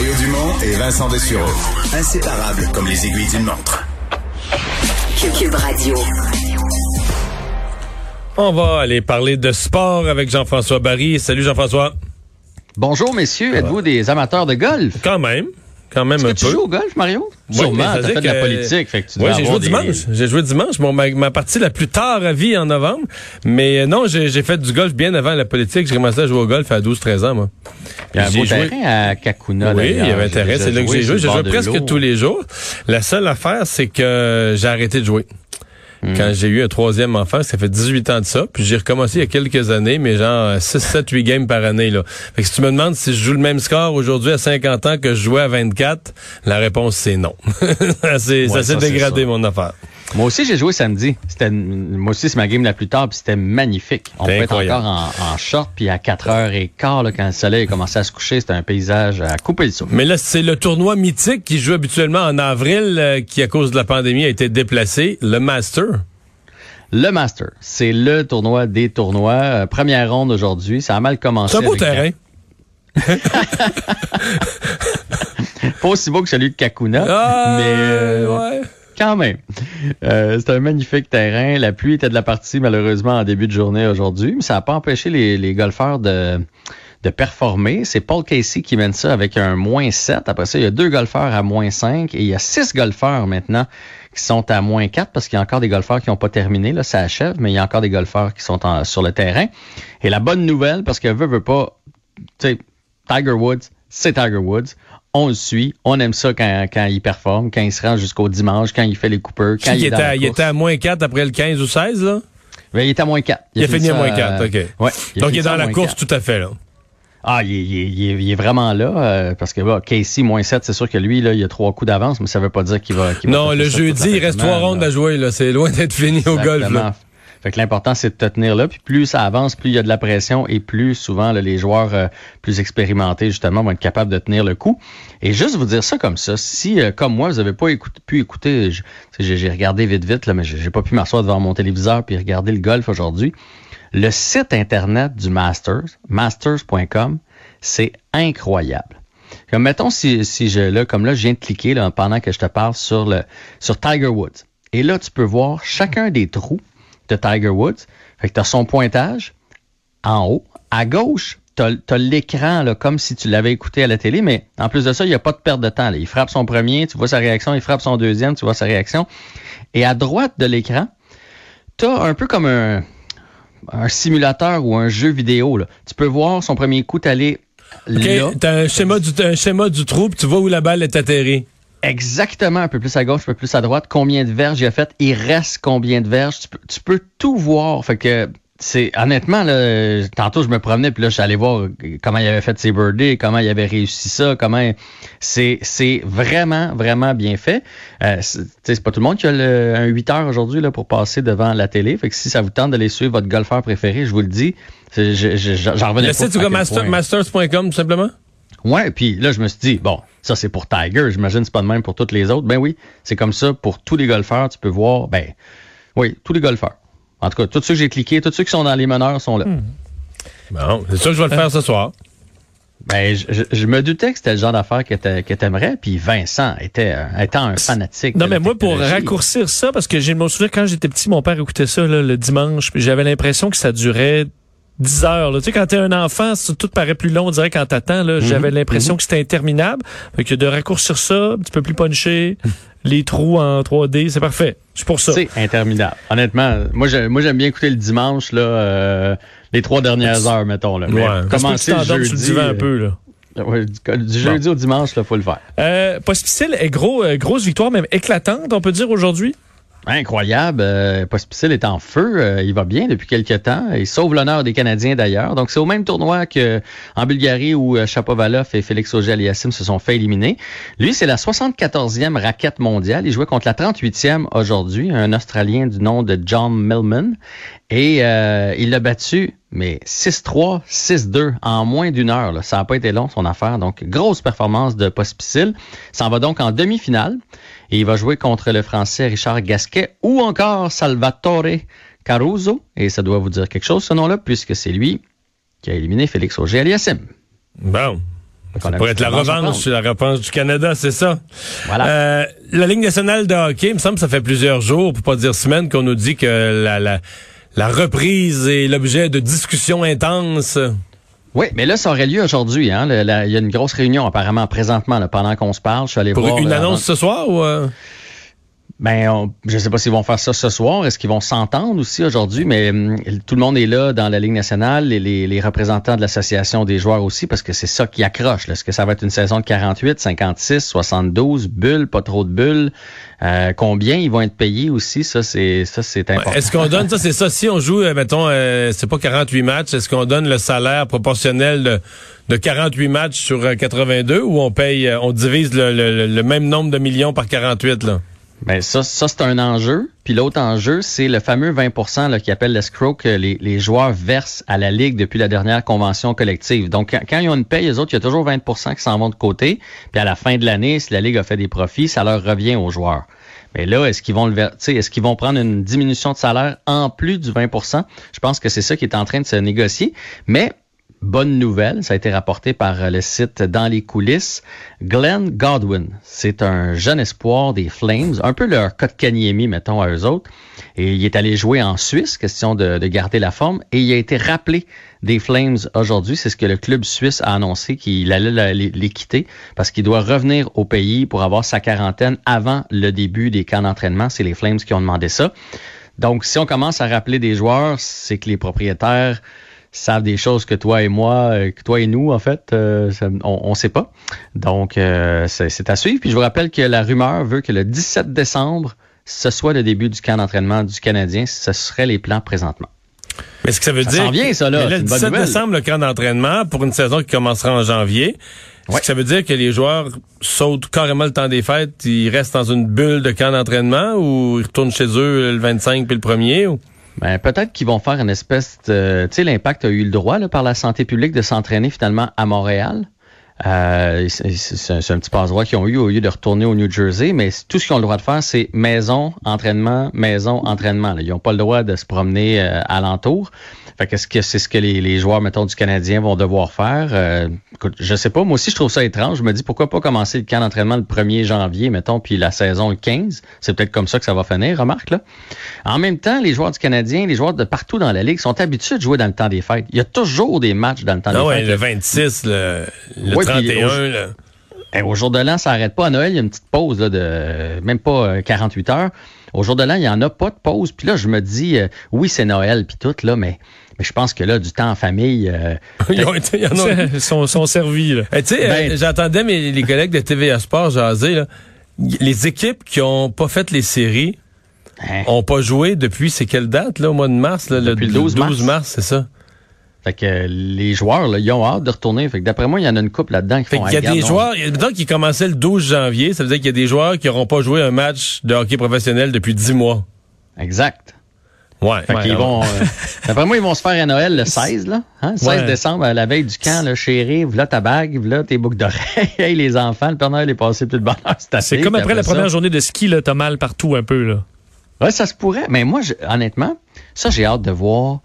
Mario Dumont et Vincent Dessureau. Inséparables comme les aiguilles d'une montre. Cube Radio. On va aller parler de sport avec Jean-François Barry. Salut Jean-François. Bonjour messieurs, êtes-vous des amateurs de golf? Quand même. Quand même un tu peu. joues au golf, Mario? Oui, Sûrement, t'as fait de la que- politique, fait que tu Oui, j'ai joué des- dimanche. J'ai joué dimanche. Bon, ma, ma partie la plus tard à vie en novembre. Mais euh, non, j'ai j'ai fait du golf bien avant la politique. J'ai commencé à jouer au golf à 12-13 ans, moi. Il y a un J'ai beau joué- terrain à Kakuna, Oui, il y avait intérêt. J'ai C'est là que j'ai joué. J'ai joué presque l'eau. tous les jours. La seule affaire, c'est que j'ai arrêté de jouer. Hmm. Quand j'ai eu un troisième enfant, ça fait 18 ans de ça, puis j'ai recommencé il y a quelques années, mais genre 6, 7, 8 games par année. Là. Fait que si tu me demandes si je joue le même score aujourd'hui à 50 ans que je jouais à 24, la réponse c'est non. ça s'est Ouais, dégradé mon affaire. Moi aussi, j'ai joué samedi. C'était, moi aussi, c'est ma game la plus tard, puis c'était magnifique. On peut être encore en, en short, puis à 4h15, là, quand le soleil a commencé à se coucher, c'était un paysage à couper le souffle. Mais là, c'est le tournoi mythique qui joue habituellement en avril, euh, qui à cause de la pandémie a été déplacé, le Master. Le Master, c'est le tournoi des tournois. Euh, première ronde aujourd'hui. Ça a mal commencé. C'est un beau terrain. Pas aussi beau que celui de Kakuna, Ah, mais euh. Quand même. Euh, c'est un magnifique terrain. La pluie était de la partie, malheureusement, en début de journée aujourd'hui. Mais ça n'a pas empêché les, golfeurs de, performer. C'est Paul Casey qui mène ça avec un moins 7. Après ça, il y a deux golfeurs à moins 5 et il y a six golfeurs maintenant qui sont à moins 4 parce qu'il y a encore des golfeurs qui n'ont pas terminé. Là, ça achève, mais il y a encore des golfeurs qui sont sur le terrain. Et la bonne nouvelle, parce que veut, veut pas, tu sais, Tiger Woods, c'est Tiger Woods. On le suit. On aime ça quand, quand il performe, quand il se rend jusqu'au dimanche, quand il fait les coupeurs, quand il, il, est dans était, la à- il était à moins 4 après le 15 ou 16, là? Mais il est à moins 4. Il a fini à moins 4, euh, OK. Ouais, Donc, il est dans la course 4. tout à fait, là. Ah, il est, il est- il il vraiment là, euh, parce que bah, Casey, moins 7, c'est sûr que lui, là, il a trois coups d'avance, mais ça veut pas dire qu'il va, Non, le jeudi, il reste trois rondes là. à jouer, là. C'est loin d'être fini au golf, là. Fait que l'important, c'est de te tenir là. Puis plus ça avance, plus il y a de la pression et plus souvent les joueurs euh, plus expérimentés, justement, vont être capables de tenir le coup. Et juste vous dire ça comme ça, si, euh, comme moi, vous avez pas pu écouter, j'ai regardé vite, vite, là, mais j'ai pas pu m'asseoir devant mon téléviseur puis regarder le golf aujourd'hui. Le site Internet du Masters, masters.com, c'est incroyable. Comme mettons si, si je là, comme là, je viens de cliquer là, pendant que je te parle sur le sur Tiger Woods. Et là, tu peux voir chacun des trous de Tiger Woods. Fait que tu as son pointage en haut. À gauche, tu as, l'écran comme si tu l'avais écouté à la télé, mais en plus de ça, il n'y a pas de perte de temps. là. Il frappe son premier, tu vois sa réaction, il frappe son deuxième, tu vois sa réaction. Et à droite de l'écran, tu as un peu comme un, un simulateur ou un jeu vidéo. Là. Tu peux voir son premier coup t'aller là. T'as un schéma du, un schéma du trou, puis tu vois où la balle est atterrie. Exactement, un peu plus à gauche, un peu plus à droite, combien de verges il a fait, il reste combien de verges, tu peux, tu peux tout voir. Fait que c'est honnêtement là, tantôt je me promenais puis là je suis allé voir comment il avait fait ses birdies, comment il avait réussi ça, comment c'est c'est vraiment vraiment bien fait. Euh, c'est tu sais, c'est pas tout le monde qui a le, un 8 heures aujourd'hui là pour passer devant la télé. Fait que si ça vous tente d'aller suivre votre golfeur préféré, je vous le dis, c'est- je- je- j'en revenais Le pas. site, quel master- point- masters.com, tout simplement? Ouais, puis là, je me suis dit, bon, ça c'est pour Tiger, j'imagine que c'est pas de même pour tous les autres. Ben oui, c'est comme ça pour tous les golfeurs, tu peux voir, ben oui, tous les golfeurs. En tout cas, tous ceux que j'ai cliqués, tous ceux qui sont dans les meneurs sont là. Bon, c'est sûr que je vais le faire ce soir. Ben, je, je- je me doutais que c'était le genre d'affaire que t'a- que t'aimerais, puis Vincent était, euh, étant un fanatique. Non, de mais la moi, pour raccourcir ça, parce que j'ai me souviens quand j'étais petit, mon père écoutait ça là, le dimanche, puis j'avais l'impression que ça durait 10 heures. là. Tu sais, quand t'es un enfant, tout paraît plus long, on dirait quand t'attends. là. J'avais l'impression que c'était interminable. Fait que de raccourcir ça, un petit peu plus punché, les trous en 3D, c'est parfait. C'est pour ça. C'est interminable. Honnêtement, moi, j'aime bien écouter le dimanche, là, euh, les trois dernières heures, mettons. Là. Mais Ouais. Commencer le t'endormes sur le jeudi, un euh, peu. Là. ouais, du, du jeudi au dimanche, il faut le faire. Euh, Pospisil est gros, euh, grosse victoire, même éclatante, on peut dire aujourd'hui? Incroyable. Euh, Pospisil est en feu. Euh, il va bien depuis quelques temps. Il sauve l'honneur des Canadiens d'ailleurs. Donc, c'est au même tournoi que en Bulgarie où euh, Chapovalov et Félix Auger-Aliassime se sont fait éliminer. Lui, c'est la 74e raquette mondiale. Il jouait contre la 38e aujourd'hui, un Australien du nom de John Millman. Et euh, il l'a battu, mais 6-3, 6-2 en moins d'une heure. là. Ça n'a pas été long, son affaire. Donc, grosse performance de Pospisil. S'en va donc en demi-finale. Et il va jouer contre le Français Richard Gasquet ou encore Salvatore Caruso. Et ça doit vous dire quelque chose, ce nom-là, puisque c'est lui qui a éliminé Félix Auger-Aliassime. Bon. Ça pourrait être la revanche, la revanche du Canada, c'est ça. Voilà. Euh, la Ligue nationale de hockey, il me semble que ça fait plusieurs jours, pour pas dire semaines, qu'on nous dit que la, la, la reprise est l'objet de discussions intenses. Oui, mais là, ça aurait lieu aujourd'hui. Hein? Il y a une grosse réunion apparemment présentement, là, pendant qu'on se parle. Je suis allé Pour voir. une euh, annonce ce soir ou... euh? Ben, on- je sais pas s'ils vont faire ça ce soir. Est-ce qu'ils vont s'entendre aussi aujourd'hui? Mais hum, tout le monde est là dans la Ligue nationale, les, les, les représentants de l'association des joueurs aussi, parce que c'est ça qui accroche. Est-ce que ça va être une saison de 48, 56, 72 bulles, pas trop de bulles? Euh, combien ils vont être payés aussi? Ça, c'est ça, c'est important. Est-ce qu'on donne ça, c'est ça, si on joue, euh, mettons, euh, c'est pas 48 matchs, est-ce qu'on donne le salaire proportionnel de, de 48 matchs sur euh, 82 ou on paye, euh, on divise le, le- le même nombre de millions par 48, là? Ben ça, ça c'est un enjeu. Puis l'autre enjeu, c'est le fameux 20 là, qui appelle l'escroc que les, les joueurs versent à la Ligue depuis la dernière convention collective. Donc, quand, quand ils ont une paye, les autres, il y a toujours 20% qui s'en vont de côté. Puis à la fin de l'année, si la Ligue a fait des profits, ça leur revient aux joueurs. Mais là, est-ce qu'ils vont le est-ce qu'ils vont prendre une diminution de salaire en plus du 20% Je pense que c'est ça qui est en train de se négocier. Mais Bonne nouvelle, ça a été rapporté par euh, le site Dans les coulisses. Glenn Godwin, c'est un jeune espoir des Flames, un peu leur Kotkaniemi, mettons, à eux autres. Et il est allé jouer en Suisse, question de, de garder la forme, et il a été rappelé des Flames aujourd'hui. C'est ce que le club suisse a annoncé qu'il allait la- les, les quitter parce qu'il doit revenir au pays pour avoir sa quarantaine avant le début des camps d'entraînement. C'est les Flames qui ont demandé ça. Donc, si on commence à rappeler des joueurs, c'est que les propriétaires savent des choses que toi et moi, euh, que toi et nous, en fait, euh, on ne sait pas. Donc, euh, c'est à suivre. Puis je vous rappelle que la rumeur veut que le 17 décembre, ce soit le début du camp d'entraînement du Canadien. Ce serait les plans présentement. Mais est-ce que ça veut Ça dire. vient, ça, là. Le une bonne 17 nouvelle. décembre, le camp d'entraînement pour une saison qui commencera en janvier. Est-ce Ouais. que ça veut dire que les joueurs sautent carrément le temps des fêtes, ils restent dans une bulle de camp d'entraînement ou ils retournent chez eux le 25 puis le 1er? Ou... Ben, peut-être qu'ils vont faire une espèce de... Tu sais, l'Impact a eu le droit là, par la santé publique de s'entraîner finalement à Montréal. Euh, c'est c'est un, petit passe-droit qu'ils ont eu au lieu de retourner au New Jersey, mais tout ce qu'ils ont le droit de faire, c'est maison, entraînement, maison, entraînement. là. Ils n'ont pas le droit de se promener euh, alentour. Fait qu'est-ce que c'est ce que les, les joueurs, mettons, du Canadien vont devoir faire? Euh, écoute, je sais pas. Moi aussi, je trouve ça étrange. Je me dis pourquoi pas commencer le camp d'entraînement le 1er janvier, mettons, puis la saison le 15. C'est peut-être comme ça que ça va finir, remarque, là. En même temps, les joueurs du Canadien, les joueurs de partout dans la Ligue sont habitués de jouer dans le temps des fêtes. Il y a toujours des matchs dans le temps Non, des ouais, fêtes. le 26, le, le 31, au- là. Eh, au jour de l'an, ça arrête pas. À Noël, il y a une petite pause là, de euh, même pas euh, 48 heures. Au jour de l'an, il y en a pas de pause. Puis là, je me dis, euh, oui, c'est Noël, puis tout, là, mais, mais je pense que là, du temps en famille, euh, Ils ont été- ils en ont- Ils sont, sont servis, là. Eh, tu sais, Ben- euh, j'entendais mes les collègues de TVA Sport jaser, là. Les équipes qui ont pas fait les séries hein, ont pas joué depuis, c'est quelle date, là, au mois de mars? Là, Depuis le 12 mars. c'est ça? Fait que les joueurs, là, ils ont hâte de retourner. Fait que d'après moi, il y en a une couple là-dedans qui Fait font qu'il y a des joueurs, il y a- mettons qu'ils commençaient le 12 janvier, ça veut dire qu'il y a des joueurs qui n'auront pas joué un match de hockey professionnel depuis 10 mois. Exact. Ouais. Fait ouais, qu'ils ouais. vont. euh, d'après moi, ils vont se faire à Noël le 16, là. Hein? 16 Ouais. décembre, à la veille du camp, là, chérie, voilà ta bague, voilà tes boucles d'oreilles. hey, les enfants, le Père Noël est passé tout le bonheur. C'est assez. C'est comme après la ça- première journée de ski, là, t'as mal partout un peu, là. Ouais, ça se pourrait. Mais moi, je- honnêtement, ça, j'ai hâte de voir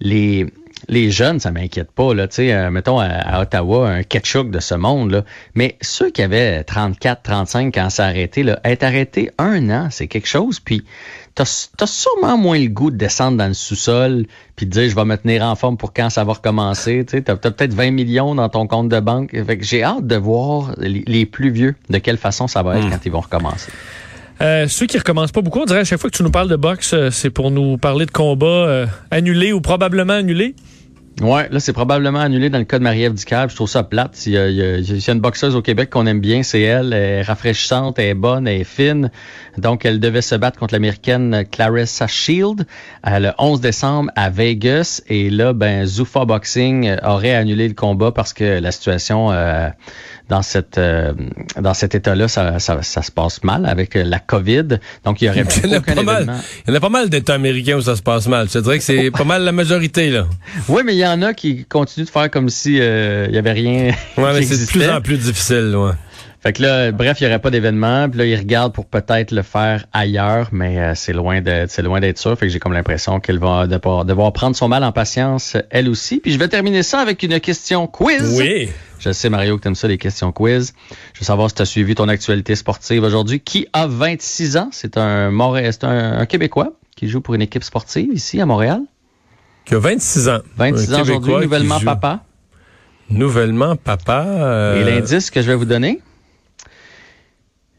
les, les jeunes, ça m'inquiète pas, là, tu sais, euh, mettons à, à Ottawa, un ketchup de ce monde, là. Mais ceux qui avaient 34, 35 quand ça a arrêté, là, être arrêté un an, c'est quelque chose. Puis, t'as as sûrement moins le goût de descendre dans le sous-sol puis de dire, je vais me tenir en forme pour quand ça va recommencer. Tu sais, t'as as, peut-être 20 millions dans ton compte de banque. Fait que j'ai hâte de voir les, les plus vieux, de quelle façon ça va être quand ils vont recommencer. Euh, ceux qui recommencent pas beaucoup, on dirait à chaque fois que tu nous parles de boxe, euh, c'est pour nous parler de combats euh, annulés ou probablement annulés. Ouais, là, c'est probablement annulé dans le cas de Marie-Ève Ducab. Je trouve ça plate. Il y, a, une boxeuse au Québec qu'on aime bien, c'est elle. Elle est rafraîchissante, elle est bonne, elle est fine. Donc, elle devait se battre contre l'américaine Clarissa Shield euh, le 11 décembre à Vegas. Et là, ben, Zuffa Boxing aurait annulé le combat parce que la situation euh, dans cette euh, dans cet état-là, ça, ça, ça se passe mal avec euh, la COVID. Donc, il y aurait Il y en a aucun pas mal. Il y en a pas mal d'États américains où ça se passe mal. Je dirais que c'est pas mal la majorité, là. Oui, mais il y en a qui continuent de faire comme si euh, il y avait rien. Ouais, mais c'est de plus en plus difficile, ouais. Fait que là, bref, il n'y aurait pas d'événement. Puis là, il regarde pour peut-être le faire ailleurs, mais euh, c'est loin de, c'est loin d'être sûr. Fait que j'ai comme l'impression qu'elle va devoir, devoir prendre son mal en patience, elle aussi. Puis je vais terminer ça avec une question quiz. Oui. Je sais, Mario, que tu aimes ça, les questions quiz. Je veux savoir si tu as suivi ton actualité sportive aujourd'hui. Qui a 26 ans? C'est un, un, un Québécois qui joue pour une équipe sportive ici à Montréal. Qui a 26 ans. 26 Un ans aujourd'hui, nouvellement papa. Nouvellement papa. euh, Et l'indice que je vais vous donner,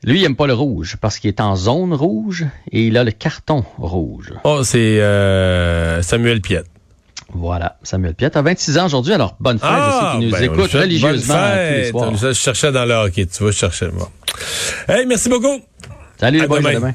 lui, il aime pas le rouge parce qu'il est en zone rouge et il a le carton rouge. Oh, c'est euh, Samuel Piette. Voilà, Samuel Piette a 26 ans aujourd'hui, alors bonne fête à ceux qui nous ben, écoutent religieusement bonne tous les fête. soirs. Je cherchais dans le hockey, tu vois, je cherchais. Bon. Hey, merci beaucoup. Salut À les boys, à demain.